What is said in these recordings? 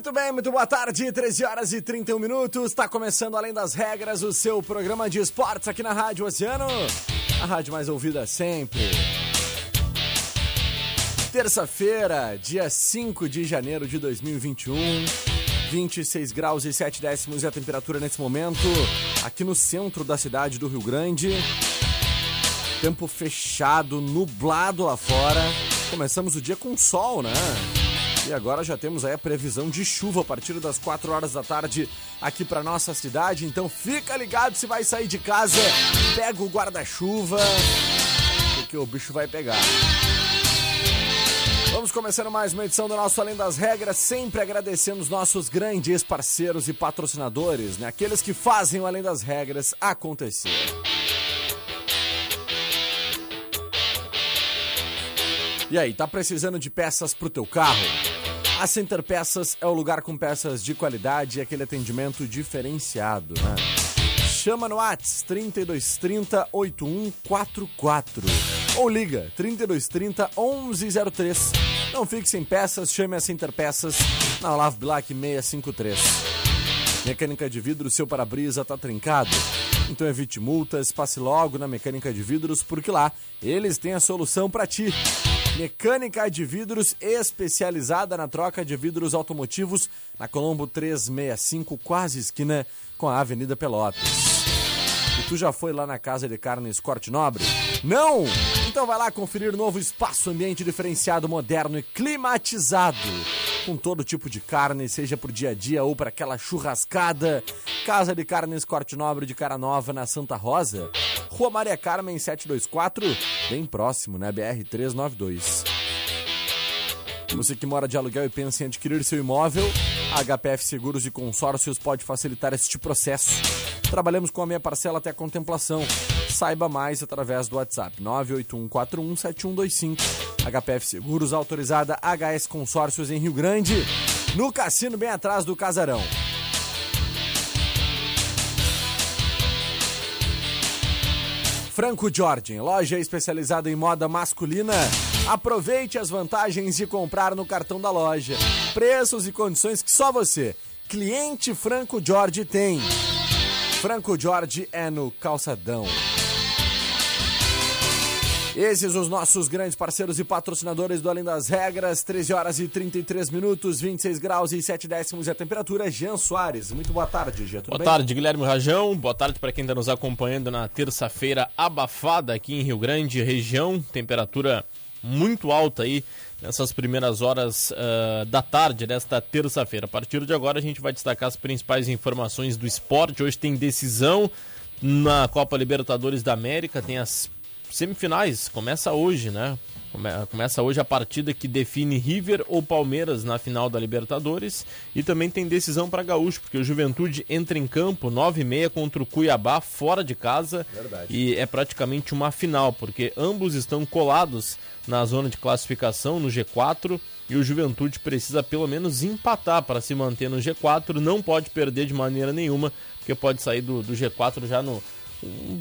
Muito bem, muito boa tarde, 13 horas e 31 minutos. Está começando Além das Regras, o seu programa de esportes aqui na Rádio Oceano. A rádio mais ouvida sempre. Terça-feira, dia 5 de janeiro de 2021. 26 graus e 7 décimos é a temperatura nesse momento, aqui no centro da cidade do Rio Grande. Tempo fechado, nublado lá fora. Começamos o dia com sol, né? E agora já temos aí a previsão de chuva a partir das 4 horas da tarde aqui para nossa cidade. Então fica ligado se vai sair de casa, pega o guarda-chuva, porque o bicho vai pegar. Vamos começando mais uma edição do nosso Além das Regras, sempre agradecendo os nossos grandes parceiros e patrocinadores, né? Aqueles que fazem o Além das Regras acontecer. E aí, tá precisando de peças pro teu carro? A Center Peças é o lugar com peças de qualidade e aquele atendimento diferenciado, né? Chama no Whats 3230 8144 ou liga 3230 1103. Não fique sem peças, chame a Center Peças na Olavo Bilac 653. Mecânica de vidro, seu para-brisa tá trincado? Então evite multas, passe logo na Mecânica de Vidros, porque lá eles têm a solução para ti. Mecânica de vidros especializada na troca de vidros automotivos na Colombo 365, quase esquina com a Avenida Pelotas. E tu já foi lá na Casa de Carnes Corte Nobre? Não? Então vai lá conferir novo espaço ambiente diferenciado, moderno e climatizado. Com todo tipo de carne, seja pro dia a dia ou para aquela churrascada. Casa de Carnes Corte Nobre de Cara Nova na Santa Rosa. Rua Maria Carmen 724, bem próximo, né? BR 392. Você que mora de aluguel e pensa em adquirir seu imóvel, a HPF Seguros e Consórcios pode facilitar este processo. Trabalhamos com a minha parcela até a contemplação. Saiba mais através do WhatsApp 981417125. HPF Seguros, autorizada HS Consórcios em Rio Grande, no cassino bem atrás do Casarão. Franco Jordan, loja especializada em moda masculina. Aproveite as vantagens de comprar no cartão da loja. Preços e condições que só você, cliente Franco Jorge, tem. Franco Jorge é no calçadão. Esses os nossos grandes parceiros e patrocinadores do Além das Regras, 13 horas e 33 minutos, 26 graus e 7 décimos e a temperatura. Jean Soares, muito boa tarde, Jean. Boa bem? tarde, Guilherme Rajão. Boa tarde para quem está nos acompanhando na terça-feira abafada aqui em Rio Grande, região. Temperatura muito alta aí nessas primeiras horas uh, da tarde desta terça-feira. A partir de agora a gente vai destacar as principais informações do esporte. Hoje tem decisão na Copa Libertadores da América, tem as semifinais, começa hoje, né? Começa hoje a partida que define River ou Palmeiras na final da Libertadores. E também tem decisão para Gaúcho, porque o Juventude entra em campo 9 e meia contra o Cuiabá fora de casa. Verdade. e é praticamente uma final, porque ambos estão colados na zona de classificação no G4 e o Juventude precisa pelo menos empatar para se manter no G4, não pode perder de maneira nenhuma, porque pode sair do, do G4 já no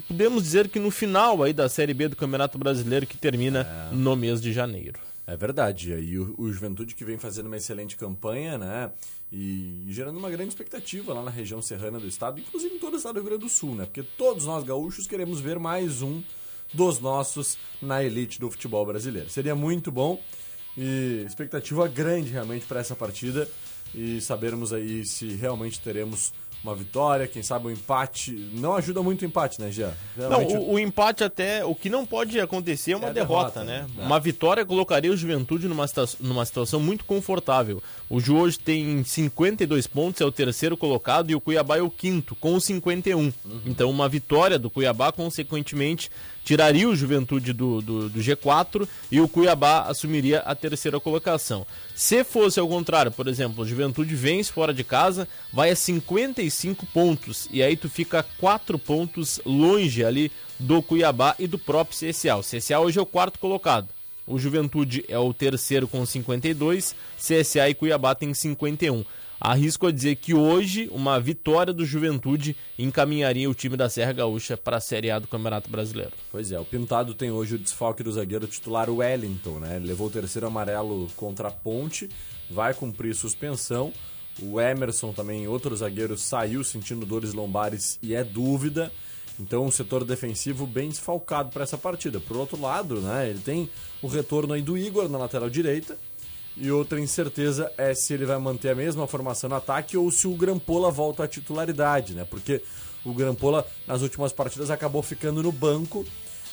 podemos dizer que no final aí da Série B do Campeonato Brasileiro que termina é. no mês de janeiro. É verdade. E o, o Juventude que vem fazendo uma excelente campanha, né? E, e gerando uma grande expectativa lá na região serrana do estado, inclusive em todo o estado do Rio Grande do Sul, né? Porque todos nós gaúchos queremos ver mais um dos nossos na elite do futebol brasileiro. Seria muito bom e expectativa grande realmente para essa partida e sabermos aí se realmente teremos uma vitória, quem sabe um empate. Não ajuda muito o empate, né, Jean? Não, o, o, empate até. O que não pode acontecer é uma é derrota, derrota, né? né? Uma vitória colocaria o Juventude numa, numa situação muito confortável. O Ju hoje tem 52 pontos, é o terceiro colocado, e o Cuiabá é o quinto, com 51. Uhum. Então, uma vitória do Cuiabá, consequentemente, tiraria o Juventude do, do, do, G4 e o Cuiabá assumiria a terceira colocação. Se fosse ao contrário, por exemplo, o Juventude vence fora de casa, vai a 55 pontos e aí tu fica 4 pontos longe ali do Cuiabá e do próprio CSA. O CSA hoje é o quarto colocado. O Juventude é o terceiro com 52, CSA e Cuiabá tem 51. Arrisco a dizer que hoje uma vitória do Juventude encaminharia o time da Serra Gaúcha para a Série A do Campeonato Brasileiro. Pois é, o Pintado tem hoje o desfalque do zagueiro titular Wellington, né? Ele levou o terceiro amarelo contra a Ponte, vai cumprir suspensão. O Emerson também, outro zagueiro, saiu sentindo dores lombares e é dúvida. Então, um setor defensivo bem desfalcado para essa partida. Por outro lado, né, ele tem o retorno aí do Igor na lateral direita e outra incerteza é se ele vai manter a mesma formação no ataque ou se o Grampola volta à titularidade, né? Porque o Grampola nas últimas partidas acabou ficando no banco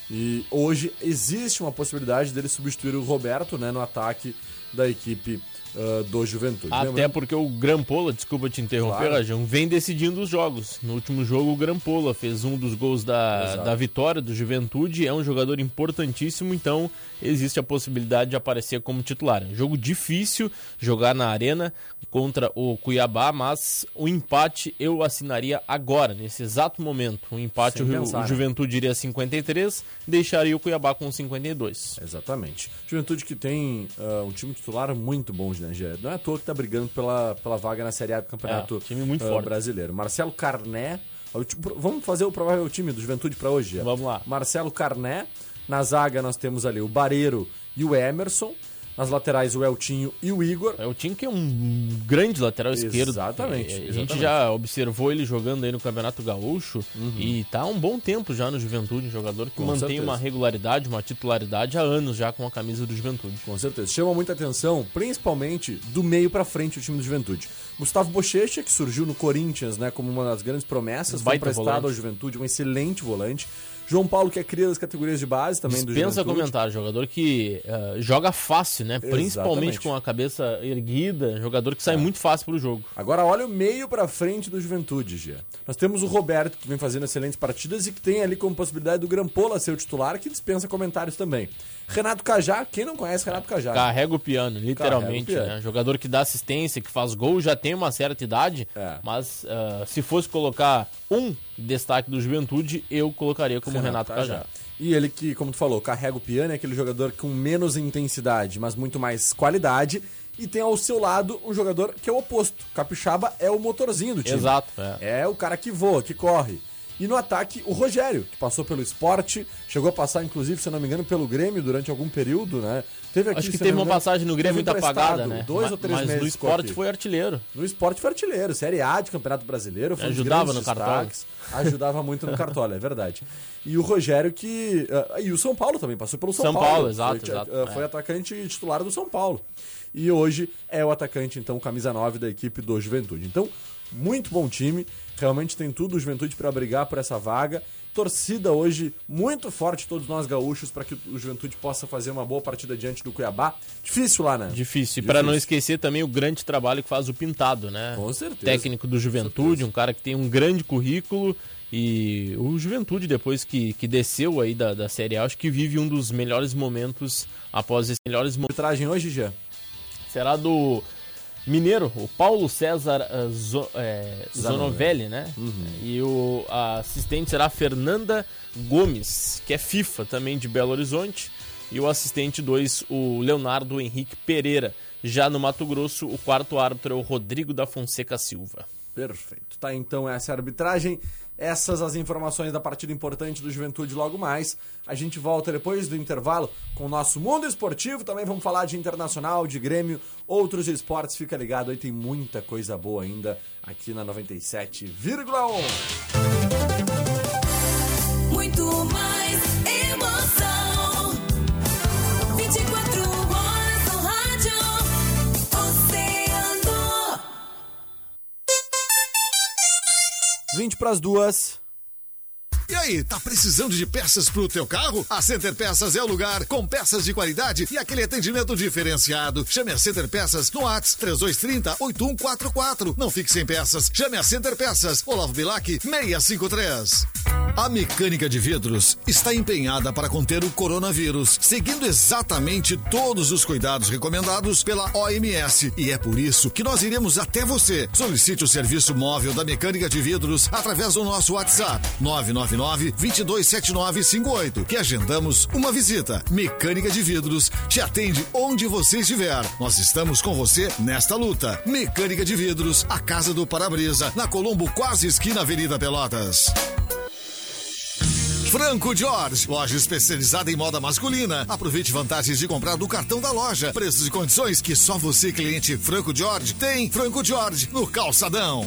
e hoje existe uma possibilidade dele substituir o Roberto, né, no ataque da equipe uh, do Juventude. Até porque o Grampola, desculpa te interromper, claro. Rajão, vem decidindo os jogos. No último jogo, o Grampola fez um dos gols da, da vitória do Juventude, é um jogador importantíssimo, então existe a possibilidade de aparecer como titular. É um jogo difícil jogar na arena contra o Cuiabá, mas o empate eu assinaria agora, nesse exato momento. O empate, o, pensar, o né? Juventude iria 53, deixaria o Cuiabá com 52. Exatamente. Juventude que tem uh, um time titular muito bom, né, Gé? Não é à toa que tá brigando pela, pela vaga na Série A do Campeonato é, time muito uh, forte. brasileiro. Marcelo Carné. Vamos fazer o provável time do Juventude para hoje. Vamos lá. Marcelo Carné. Na zaga nós temos ali o Bareiro e o Emerson. Nas laterais, o Eltinho e o Igor. É o Eltinho que é um grande lateral esquerdo. Exatamente. A, gente já observou ele jogando aí no Campeonato Gaúcho uhum. e tá há um bom tempo já no Juventude, um jogador que com mantém certeza. uma regularidade, uma titularidade há anos já com a camisa do Juventude. Com certeza. Chama muita atenção, principalmente do meio para frente o time do Juventude. Gustavo Bochecha, que surgiu no Corinthians, né, como uma das grandes promessas, foi emprestado ao Juventude, um excelente volante. João Paulo, que é cria das categorias de base também Dispensa do Juventude. comentário, jogador que uh, joga fácil, né? Exatamente. Principalmente com a cabeça erguida, jogador que sai é. muito fácil pro jogo. Agora olha o meio para frente do Juventude, Gia. Nós temos o Roberto, que vem fazendo excelentes partidas e que tem ali como possibilidade do Grampola ser o titular, que dispensa comentários também. Renato Cajá, quem não conhece Renato Cajá? Carrega o piano, literalmente. O piano. Né? Jogador que dá assistência, que faz gol, já tem uma certa idade, é. mas uh, se fosse colocar um destaque do Juventude, eu colocaria como Renato, Renato Cajá. Cajá. E ele que, como tu falou, carrega o piano, é aquele jogador com menos intensidade, mas muito mais qualidade. E tem ao seu lado um jogador que é o oposto. Capixaba é o motorzinho do time. Exato. É. é o cara que voa, que corre. E no ataque, o Rogério, que passou pelo esporte, chegou a passar, inclusive, se não me engano, pelo Grêmio durante algum período, né? Teve aqui, Acho que teve uma passagem no Grêmio muito apagada, né? Dois ou três mas meses. no esporte foi artilheiro. No esporte foi artilheiro. Série A de Campeonato Brasileiro. Foi ajudava no cartola. Ajudava muito no cartola, é verdade. E o Rogério que... Uh, e o São Paulo também, passou pelo São, São Paulo. Paulo exato, foi, exato. Uh, foi é. atacante titular do São Paulo. E hoje é o atacante, então, camisa 9 da equipe do Juventude. Então, muito bom time. Realmente tem tudo o Juventude para brigar por essa vaga. Torcida hoje muito forte, todos nós gaúchos, para que o Juventude possa fazer uma boa partida diante do Cuiabá. Difícil lá, né? Difícil. E para não esquecer também o grande trabalho que faz o Pintado, né? Com certeza. Técnico do Juventude, um cara que tem um grande currículo. E o Juventude, depois que, que desceu aí da, da Série A, acho que vive um dos melhores momentos após esses melhores momentos. Arbitragem hoje, já? Será do Mineiro, o Paulo César uh, Zo, é, Zonovelli, né? Uhum. E o assistente será Fernanda Gomes, que é FIFA também de Belo Horizonte. E o assistente 2, o Leonardo Henrique Pereira. Já no Mato Grosso, o quarto árbitro é o Rodrigo da Fonseca Silva. Perfeito. Tá, então essa é a arbitragem. Essas as informações da partida importante do Juventude logo mais. A gente volta depois do intervalo com o nosso mundo esportivo. Também vamos falar de internacional, de Grêmio, outros esportes. Fica ligado aí, tem muita coisa boa ainda aqui na 97,1. 20 para as duas. E aí, tá precisando de peças pro teu carro? A Center Peças é o lugar, com peças de qualidade e aquele atendimento diferenciado. Chame a Center Peças no ATS 3230-8144. Não fique sem peças. Chame a Center Peças, Olavo Bilac 653. A mecânica de vidros está empenhada para conter o coronavírus, seguindo exatamente todos os cuidados recomendados pela OMS. E é por isso que nós iremos até você. Solicite o serviço móvel da mecânica de vidros através do nosso WhatsApp 999 227958, que agendamos uma visita. Mecânica de Vidros te atende onde você estiver. Nós estamos com você nesta luta. Mecânica de Vidros, a casa do para-brisa, na Colombo, quase esquina Avenida Pelotas. Franco George, loja especializada em moda masculina. Aproveite vantagens de comprar no cartão da loja. Preços e condições que só você, cliente Franco George, tem. Franco George, no Calçadão.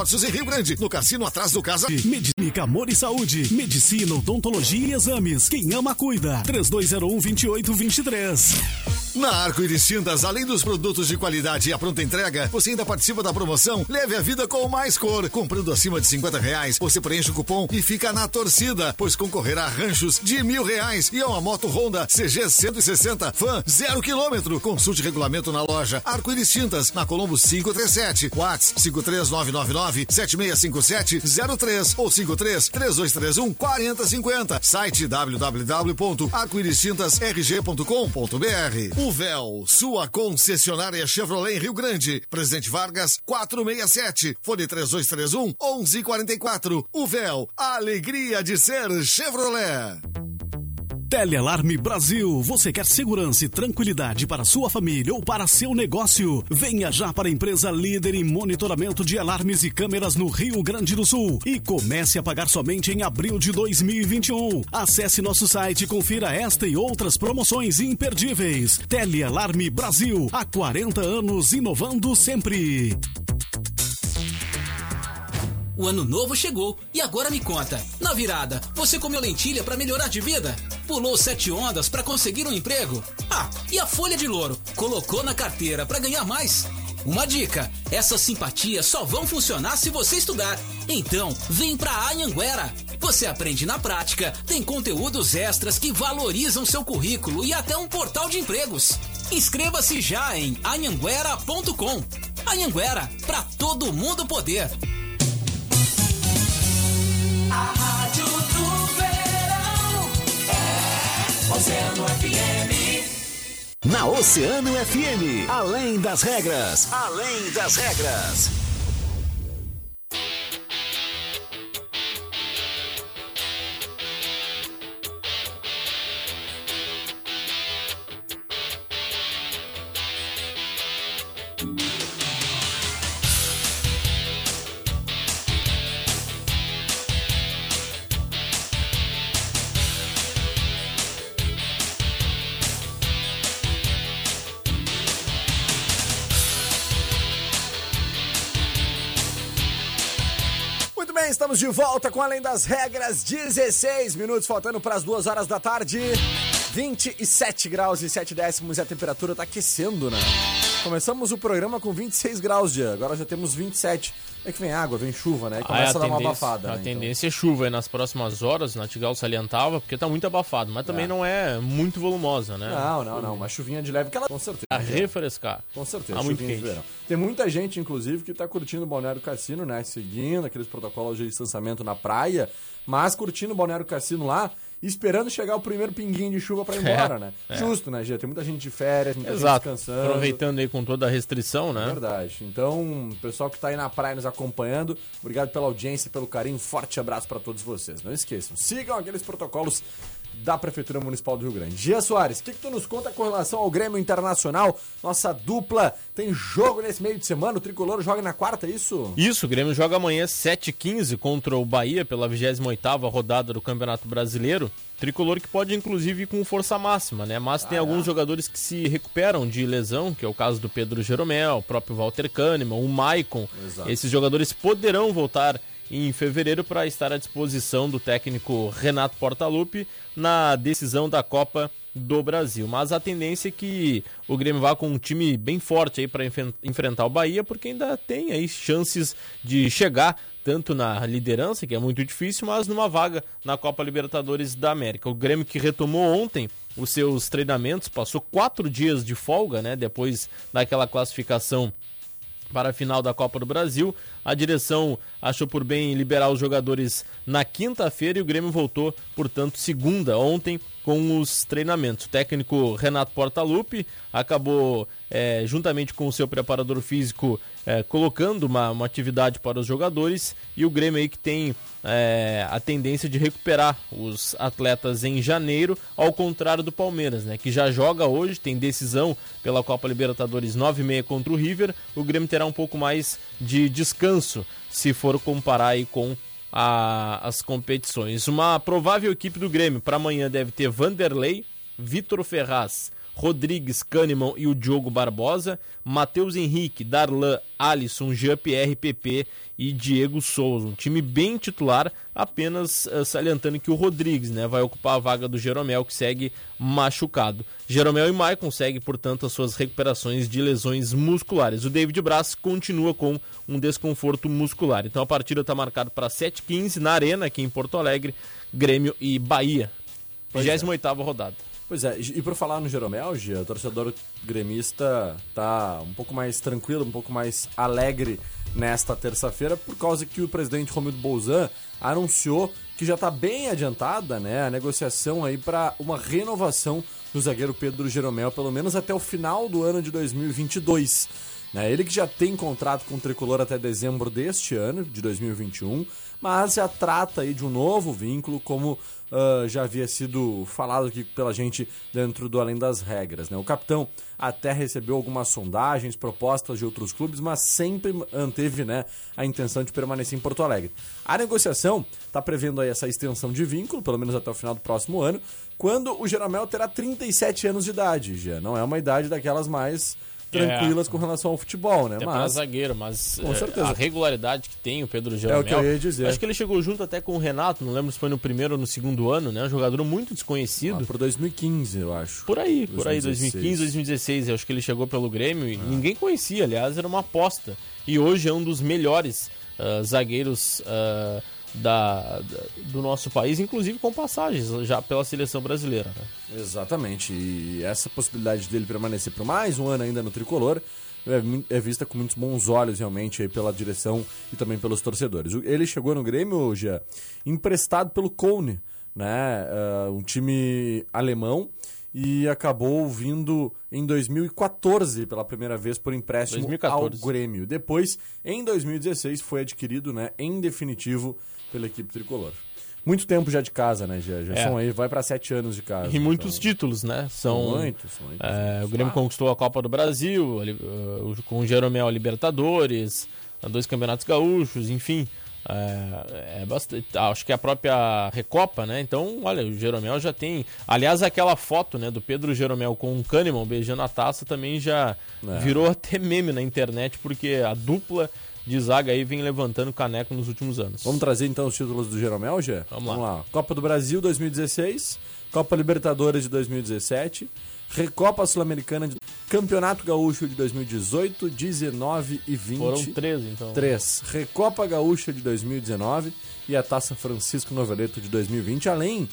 em Rio Grande, no cassino atrás do Casa. Medicina, Amor e Saúde. Medicina, odontologia e exames. Quem ama, cuida. 3201-2823. Na Arco-Íris Tintas, além dos produtos de qualidade e a pronta entrega, você ainda participa da promoção Leve a Vida com mais cor. Comprando acima de 50 reais, você preenche o cupom e fica na torcida, pois concorrerá a ranchos de mil reais e a uma moto Honda CG 160 Fan zero quilômetro. Consulte regulamento na loja Arco-Íris Tintas, na Colombo 537. Whats 53999 765703 ou 53 3231 4050. Site www.arcoiristintasrg.com.br. O Véu, sua concessionária Chevrolet em Rio Grande. Presidente Vargas 467. Fone 3231 1144. O Véu, a alegria de ser Chevrolet. Telealarme Brasil. Você quer segurança e tranquilidade para sua família ou para seu negócio? Venha já para a empresa líder em monitoramento de alarmes e câmeras no Rio Grande do Sul e comece a pagar somente em abril de 2021. Acesse nosso site e confira esta e outras promoções imperdíveis. Telealarme Brasil. Há 40 anos inovando sempre. O ano novo chegou e agora me conta. Na virada, você comeu lentilha para melhorar de vida? Pulou sete ondas para conseguir um emprego? Ah, e a folha de louro? Colocou na carteira para ganhar mais? Uma dica: essas simpatias só vão funcionar se você estudar. Então, vem pra Anhanguera. Você aprende na prática, tem conteúdos extras que valorizam seu currículo e até um portal de empregos. Inscreva-se já em anhanguera.com. Anhanguera, pra todo mundo poder. A rádio Oceano FM. Na Oceano FM, além das regras, além das regras. Estamos de volta com Além das Regras, 16 minutos faltando para as duas horas da tarde. 27 graus e 7 décimos e a temperatura tá aquecendo, né? Começamos o programa com 26 graus de agora já temos 27. É que vem água, vem chuva, né? E começa a, dar uma abafada. A né? tendência é chuva aí nas próximas horas, Natigal salientava, porque tá muito abafado, mas também É. não é muito volumosa, né? Então, Não, não, não. Uma chuvinha de leve que ela. Com certeza. A refrescar. Com certeza, Tá muito quente. Tem muita gente, inclusive, que tá curtindo o Balneário Cassino, né? Seguindo aqueles protocolos de distanciamento na praia, mas curtindo o Balneário Cassino lá, esperando chegar o primeiro pinguinho de chuva pra ir embora, né? é. Justo, né, Gia? Tem muita gente de férias, muita Exato. gente descansando. Aproveitando aí com toda a restrição, né? Verdade. Então, pessoal que tá aí na praia nos acompanhando, obrigado pela audiência, pelo carinho. Forte abraço pra todos vocês. Não esqueçam, sigam aqueles protocolos da Prefeitura Municipal do Rio Grande. Gia Soares, o que, que tu nos conta com relação ao Grêmio Internacional? Nossa dupla tem jogo nesse meio de semana, o Tricolor joga na quarta, é isso? Isso, o Grêmio joga amanhã 7h15 contra o Bahia pela 28ª rodada do Campeonato Brasileiro. Tricolor que pode inclusive ir com força máxima, né? Mas tem alguns jogadores que se recuperam de lesão, que é o caso do Pedro Jeromel, o próprio Walter Kahneman, o Maicon. Exato. Esses jogadores poderão voltar em fevereiro para estar à disposição do técnico Renato Portaluppi na decisão da Copa do Brasil. Mas a tendência é que o Grêmio vá com um time bem forte aí para enfrentar o Bahia, porque ainda tem aí chances de chegar tanto na liderança, que é muito difícil, mas numa vaga na Copa Libertadores da América. O Grêmio que retomou ontem os seus treinamentos, passou quatro dias de folga, né, depois daquela classificação para a final da Copa do Brasil. A direção achou por bem liberar os jogadores na quinta-feira e o Grêmio voltou, portanto, segunda, ontem, com os treinamentos. O técnico Renato Portaluppi acabou, eh, juntamente com o seu preparador físico, eh, colocando uma, uma atividade para os jogadores e o Grêmio aí que tem eh, a tendência de recuperar os atletas em janeiro, ao contrário do Palmeiras, né, que já joga hoje, tem decisão pela Copa Libertadores 9 e meia contra o River. O Grêmio terá um pouco mais de descanso se for comparar aí com a- as competições. Uma provável equipe do Grêmio para amanhã deve ter Vanderlei, Vitor Ferraz, Rodrigues, Kahneman e o Diogo Barbosa, Matheus Henrique, Darlan, Alisson, Jean-Pierre, PP e Diego Souza. Um time bem titular, apenas eh, salientando que o Rodrigues né, vai ocupar a vaga do Jeromel, que segue machucado. Jeromel e Maicon seguem, portanto, as suas recuperações de lesões musculares. O David Braz continua com um desconforto muscular. Então a partida está marcada para 7h15 na Arena, aqui em Porto Alegre, Grêmio e Bahia. Pois é. 28ª rodada. Pois é, e por falar no Jeromel, o torcedor gremista tá um pouco mais tranquilo, um pouco mais alegre nesta terça-feira, por causa que o presidente Romildo Bolzan anunciou que já está bem adiantada né, a negociação aí para uma renovação do zagueiro Pedro Jeromel, pelo menos até o final do ano de 2022. Né, ele que já tem contrato com o Tricolor até dezembro deste ano, de 2021, mas já trata aí de um novo vínculo, como ah, já havia sido falado aqui pela gente dentro do Além das Regras. Né? O capitão até recebeu algumas sondagens, propostas de outros clubes, mas sempre manteve né, a intenção de permanecer em Porto Alegre. A negociação está prevendo aí essa extensão de vínculo, pelo menos até o final do próximo ano, quando o Jeromel terá 37 anos de idade. Já não é uma idade daquelas mais tranquilas com relação ao futebol, né? Até Mas zagueiro, mas Com eh, certeza. a regularidade que tem o Pedro Jeromel. É o que eu ia dizer. Acho que ele chegou junto até com o Renato, não lembro se foi no primeiro ou no segundo ano, né? Um jogador muito desconhecido. lá por 2015, eu acho. Por aí, por aí, 2016. 2015, 2016, eu acho que ele chegou pelo Grêmio e ninguém conhecia, aliás, era uma aposta. E hoje é um dos melhores ah, zagueiros ah, da, da- do nosso país, inclusive com passagens já pela seleção brasileira. né? Exatamente. E essa possibilidade dele permanecer por mais um ano ainda no tricolor é, é vista com muitos bons olhos, realmente, pela direção e também pelos torcedores. Ele chegou no Grêmio, já emprestado pelo Cone, né? Ah, um time alemão. E acabou vindo em 2014 pela primeira vez por empréstimo 2014. ao Grêmio. Depois, em 2016, foi adquirido, né, em definitivo, pela equipe tricolor. Muito tempo já de casa, né? Já, já É. são aí, vai para sete anos de casa. E muitos então. títulos, né? São, Muitos, muitos. É, o Grêmio conquistou a Copa do Brasil, uh, com o Jeromel a Libertadores, uh, dois campeonatos gaúchos, enfim. É, é bastante, acho que a própria Recopa, né? Então, olha, o Jeromel já tem. Aliás, aquela foto né, do Pedro Jeromel com o Kahneman beijando a taça também já É. virou até meme na internet, porque a dupla de zaga aí vem levantando caneco nos últimos anos. Vamos trazer então os títulos do Jeromel, Gê? Vamos lá. Copa do Brasil 2016, Copa Libertadores de 2017, Recopa Sul-Americana, de... Campeonato Gaúcho de 2018, 19 e 20. Foram três, então. 3. Recopa Gaúcha de 2019 e a Taça Francisco Noveleto de 2020, além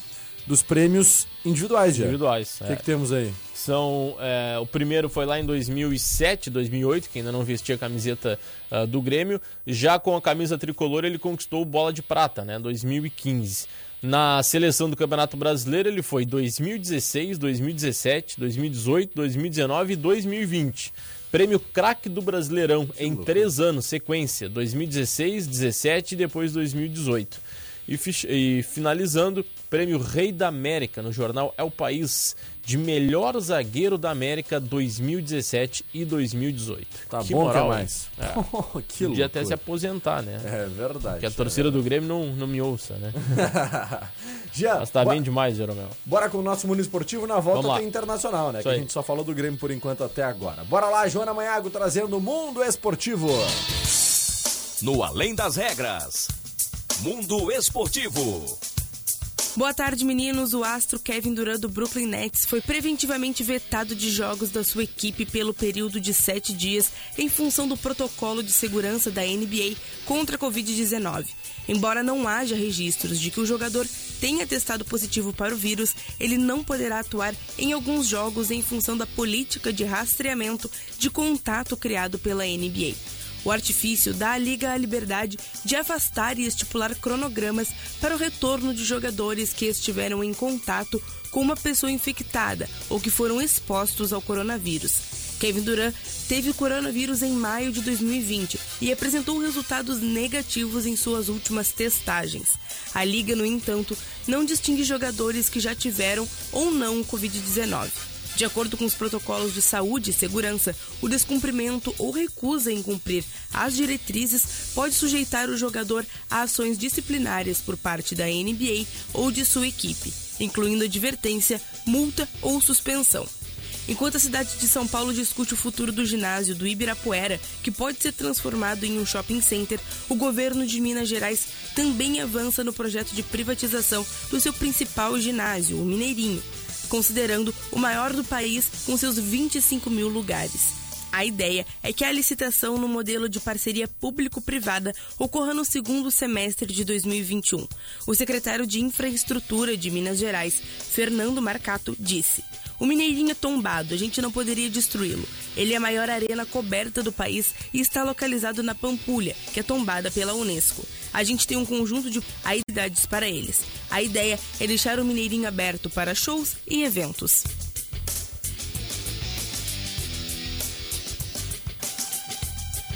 dos prêmios individuais, Gê. Individuais. O que, é. que temos aí? São, é, o primeiro foi lá em 2007, 2008, que ainda não vestia a camiseta ah, do Grêmio. Já com a camisa tricolor, ele conquistou o bola de prata, né? 2015. Na seleção do Campeonato Brasileiro, ele foi 2016, 2017, 2018, 2019 e 2020. Prêmio craque do Brasileirão em três anos, sequência: 2016, 17 e depois 2018. E, e finalizando, prêmio Rei da América no jornal É o País, de melhor zagueiro da América 2017 e 2018. Tá Que bom moral, que é mais. É. que Podia até se aposentar, né? É verdade. Que a torcida do Grêmio não, não me ouça, né? Jean, Mas tá bo- bem demais, Jeromel. Bora com o nosso mundo esportivo na volta Vamos lá. tem internacional, né? Isso Que a aí. gente só falou do Grêmio por enquanto até agora. Bora lá, Joana Manhago trazendo o mundo esportivo. No Além das Regras. Mundo Esportivo. Boa tarde, meninos. O astro Kevin Durant do Brooklyn Nets foi preventivamente vetado de jogos da sua equipe pelo período de sete dias em função do protocolo de segurança da NBA contra a Covid-19. Embora não haja registros de que o jogador tenha testado positivo para o vírus, ele não poderá atuar em alguns jogos em função da política de rastreamento de contato criado pela NBA. O artifício dá à Liga a liberdade de afastar e estipular cronogramas para o retorno de jogadores que estiveram em contato com uma pessoa infectada ou que foram expostos ao coronavírus. Kevin Durant teve o coronavírus em maio de 2020 e apresentou resultados negativos em suas últimas testagens. A Liga, no entanto, não distingue jogadores que já tiveram ou não o Covid-19. De acordo com os protocolos de saúde e segurança, o descumprimento ou recusa em cumprir as diretrizes pode sujeitar o jogador a ações disciplinares por parte da NBA ou de sua equipe, incluindo advertência, multa ou suspensão. Enquanto a cidade de São Paulo discute o futuro do ginásio do Ibirapuera, que pode ser transformado em um shopping center, o governo de Minas Gerais também avança no projeto de privatização do seu principal ginásio, o Mineirinho, considerando o maior do país com seus 25 mil lugares. A ideia é que a licitação no modelo de parceria público-privada ocorra no segundo semestre de 2021. O secretário de Infraestrutura de Minas Gerais, Fernando Marcato, disse: O Mineirinho é tombado, a gente não poderia destruí-lo. Ele é a maior arena coberta do país e está localizado na Pampulha, que é tombada pela Unesco. A gente tem um conjunto de habilidades para eles. A ideia é deixar o Mineirinho aberto para shows e eventos.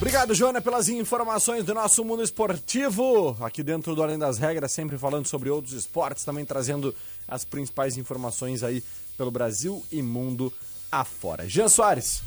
Obrigado, Joana, pelas informações do nosso mundo esportivo. Aqui dentro do Além das Regras, sempre falando sobre outros esportes, também trazendo as principais informações aí pelo Brasil e mundo afora. Jean Soares,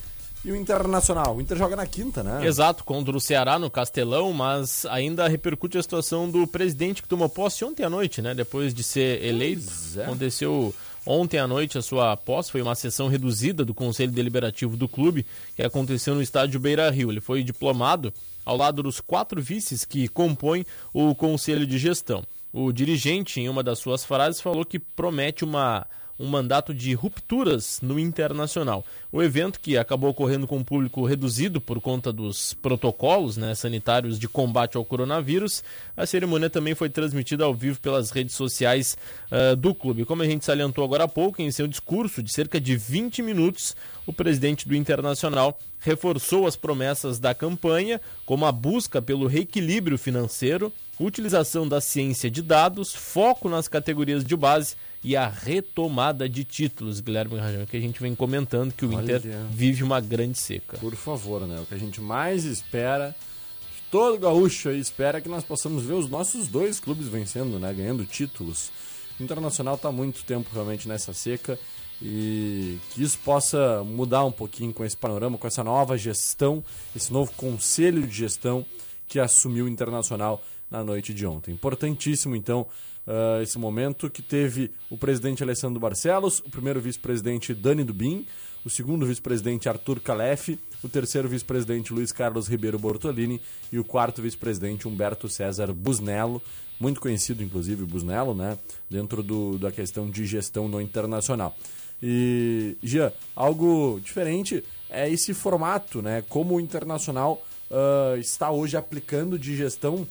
e o Internacional? O Inter joga na quinta, né? Exato, contra o Ceará no Castelão, mas ainda repercute a situação do presidente que tomou posse ontem à noite, né? Depois de ser eleito. É. Aconteceu ontem à noite a sua posse, foi uma sessão reduzida do Conselho Deliberativo do clube, que aconteceu no estádio Beira Rio. Ele foi diplomado ao lado dos quatro vices que compõem o Conselho de Gestão. O dirigente, em uma das suas frases, falou que promete uma um mandato de rupturas no Internacional. O evento, que acabou ocorrendo com um público reduzido por conta dos protocolos né, sanitários de combate ao coronavírus, a cerimônia também foi transmitida ao vivo pelas redes sociais ah, do clube. Como a gente salientou agora há pouco, em seu discurso de cerca de 20 minutos, o presidente do Internacional reforçou as promessas da campanha, como a busca pelo reequilíbrio financeiro, utilização da ciência de dados, foco nas categorias de base e a retomada de títulos, Guilherme Rajão, que a gente vem comentando que o Olha. Inter vive uma grande seca. Por favor, né? O que a gente mais espera, todo gaúcho aí espera é que nós possamos ver os nossos dois clubes vencendo, né? Ganhando títulos. O Internacional está há muito tempo realmente nessa seca e que isso possa mudar um pouquinho com esse panorama, com essa nova gestão, esse novo conselho de gestão que assumiu o Internacional na noite de ontem. Importantíssimo, então, ah, esse momento que teve o presidente Alessandro Barcelos, o primeiro vice-presidente Dani Dubin, o segundo vice-presidente Arthur Calef, o terceiro vice-presidente Luiz Carlos Ribeiro Bortolini e o quarto vice-presidente Humberto César Busnello, muito conhecido inclusive Busnello, né, dentro do, da questão de gestão no internacional. E, Jean, algo diferente é esse formato, né, como o internacional ah, está hoje aplicando de gestão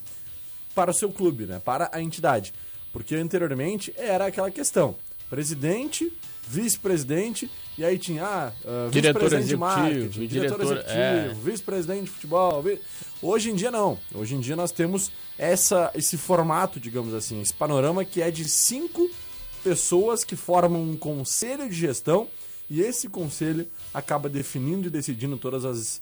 para o seu clube, né, para a entidade. Porque anteriormente era aquela questão: presidente, vice-presidente, e aí tinha ah, Diretor vice-presidente de executivo, marketing, diretor, diretor- executivo, é. vice-presidente de futebol. vi- Hoje em dia não. Hoje em dia nós temos essa, esse formato, digamos assim, esse panorama que é de cinco pessoas que formam um conselho de gestão e esse conselho acaba definindo e decidindo todas as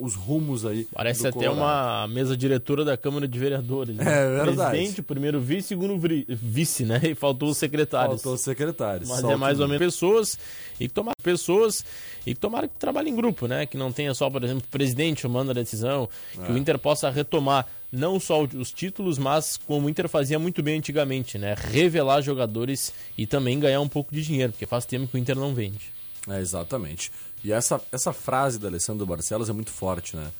os rumos aí. Parece até uma mesa diretora da Câmara de Vereadores. né? É verdade. Presidente, primeiro vice, segundo vice, né? E faltou os secretários. Faltou os secretários. Mas é mais que- ou menos pessoas e que tomar pessoas e que tomara que trabalhe em grupo, né? Que não tenha só, por exemplo, o presidente tomando a decisão, que É. o Inter possa retomar não só os títulos, mas como o Inter fazia muito bem antigamente, né? Revelar jogadores e também ganhar um pouco de dinheiro, porque faz tempo que o Inter não vende. É, exatamente. E essa, essa frase da Alessandro Barcelos é muito forte, né?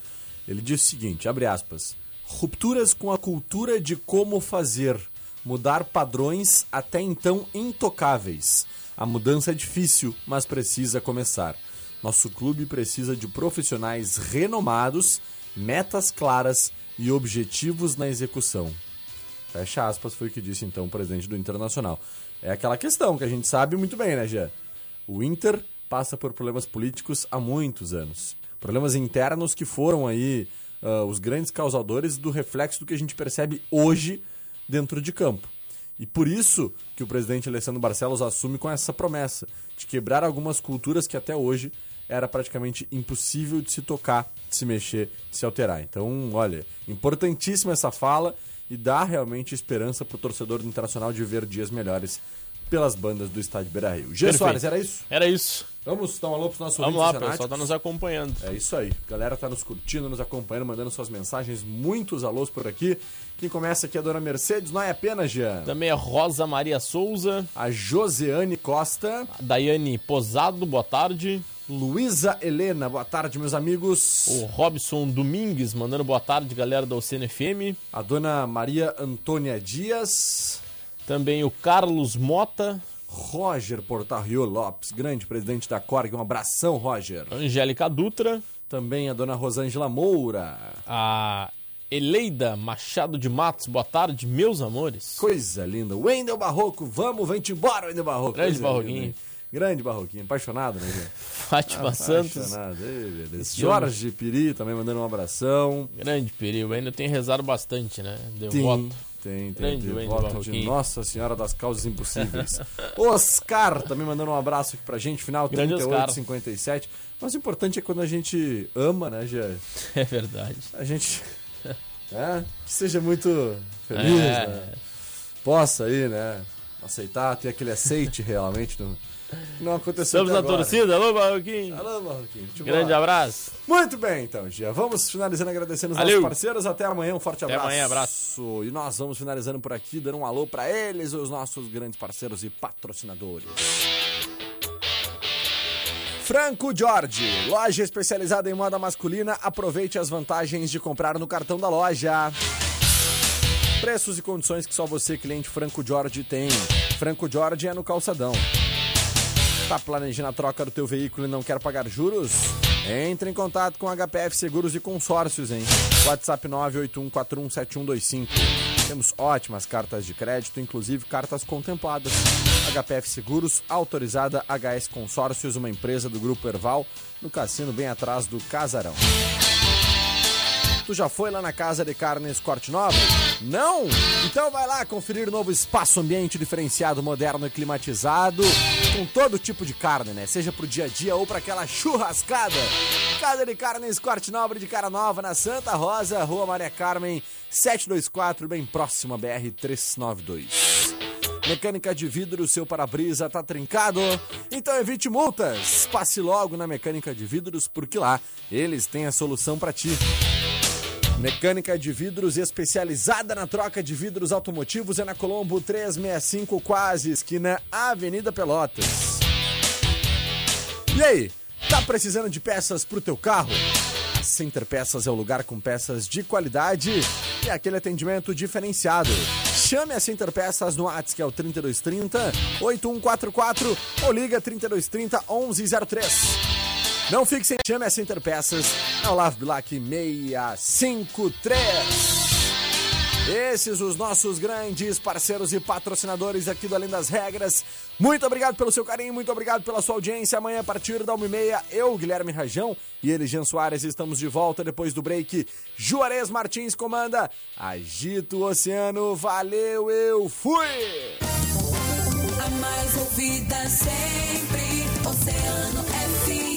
Ele diz o seguinte, abre aspas, rupturas com a cultura de como fazer, mudar padrões até então intocáveis. A mudança é difícil, mas precisa começar. Nosso clube precisa de profissionais renomados, metas claras e objetivos na execução. Fecha aspas, foi o que disse então o presidente do Internacional. É aquela questão que a gente sabe muito bem, né, Gê? O Inter passa por problemas políticos há muitos anos. Problemas internos que foram aí ah, os grandes causadores do reflexo do que a gente percebe hoje dentro de campo. E por isso que o presidente Alessandro Barcelos assume com essa promessa de quebrar algumas culturas que até hoje era praticamente impossível de se tocar, de se mexer, de se alterar. Então, olha, importantíssima essa fala e dá realmente esperança para o torcedor do Internacional de ver dias melhores pelas bandas do estádio Beira-Rio. Gê Perfeito. Soares, era isso? Era isso. Vamos dar um alô pros nossos Vamos lá, e pessoal, tá nos acompanhando. é isso aí. Galera tá nos curtindo, nos acompanhando, mandando suas mensagens. Muitos alôs por aqui. Quem começa aqui é a dona Mercedes, não é apenas, Jean. Também a Rosa Maria Souza, A Joseane Costa, a Daiane Posado, boa tarde. Luísa Helena, boa tarde, meus amigos. O Robson Domingues mandando boa tarde, galera da Oceano FM. A dona Maria Antônia Dias. Também o Carlos Mota, Roger Portarrio Lopes, grande presidente da Corg. Um abração, Roger. Angélica Dutra, Também a dona Rosângela Moura. a Eleida Machado de Matos, boa tarde, meus amores. Coisa linda. Wendel Barroco, vamos, vem-te embora, Wendel Barroco. Grande Coisa Barroquinho. linda? Grande Barroquinho, apaixonado, né, Jean? Fátima Santos, Apaixonado. Deus. Esse Jorge Piri também mandando um abração. grande perigo, ainda tem rezado bastante, né? Tem, Devoto. Tem, tem. Tem voto de. Nossa Senhora das Causas Impossíveis. Oscar também mandando um abraço aqui pra gente, final Grande Oscar. 3857. Mas o importante é quando a gente ama, né, Jean? É verdade. A gente. É, que seja muito feliz, É. né? Possa aí, né? Aceitar, ter aquele aceite realmente. No... Não aconteceu Estamos até na agora. torcida, alô, Barroquinho. Alô, Marroquinho. Te Grande boa. abraço. Muito bem, então, Gia. Vamos finalizando agradecendo os Valeu. nossos parceiros. Até amanhã, um forte Até abraço. amanhã, abraço. E nós vamos finalizando por aqui, dando um alô pra eles, os nossos grandes parceiros e patrocinadores. Franco Jorge, loja especializada em moda masculina. Aproveite as vantagens de comprar no cartão da loja. Preços e condições que só você, cliente Franco Jorge, tem. Franco Jorge é no calçadão. Tá planejando a troca do teu veículo e não quer pagar juros? Entre em contato com HPF Seguros e Consórcios, hein? WhatsApp 981417125. Temos ótimas cartas de crédito, inclusive cartas contempladas. HPF Seguros, autorizada HS Consórcios, uma empresa do Grupo Erval, no cassino bem atrás do Casarão. Tu já foi lá na Casa de Carnes Corte Nobre? Não? Então vai lá conferir o novo espaço ambiente diferenciado, moderno e climatizado, com todo tipo de carne, né? Seja pro dia a dia ou para aquela churrascada. Casa de Carnes Corte Nobre de Cara Nova, na Santa Rosa, Rua Maria Carmen, 724, bem próximo a BR 392. Mecânica de vidro, seu para-brisa tá trincado? Então evite multas. Passe logo na Mecânica de Vidros, porque lá eles têm a solução para ti. Mecânica de vidros especializada na troca de vidros automotivos é na Colombo 365, quase esquina Avenida Pelotas. E aí, Tá precisando de peças pro teu carro? A Center Peças é o lugar com peças de qualidade e aquele atendimento diferenciado. Chame a Center Peças no WhatsApp que é o 3230 8144 ou liga 3230 1103. Não fique sem chame a Center Peças é o Lave Black 653. Esses os nossos grandes parceiros e patrocinadores aqui do Além das Regras. Muito obrigado pelo seu carinho, muito obrigado pela sua audiência. Amanhã, a partir da 1h30, eu, Guilherme Rajão e ele, Jean Soares, estamos de volta depois do break. Juarez Martins comanda Agita o Oceano. Valeu, eu fui! A mais ouvida sempre, Oceano FM.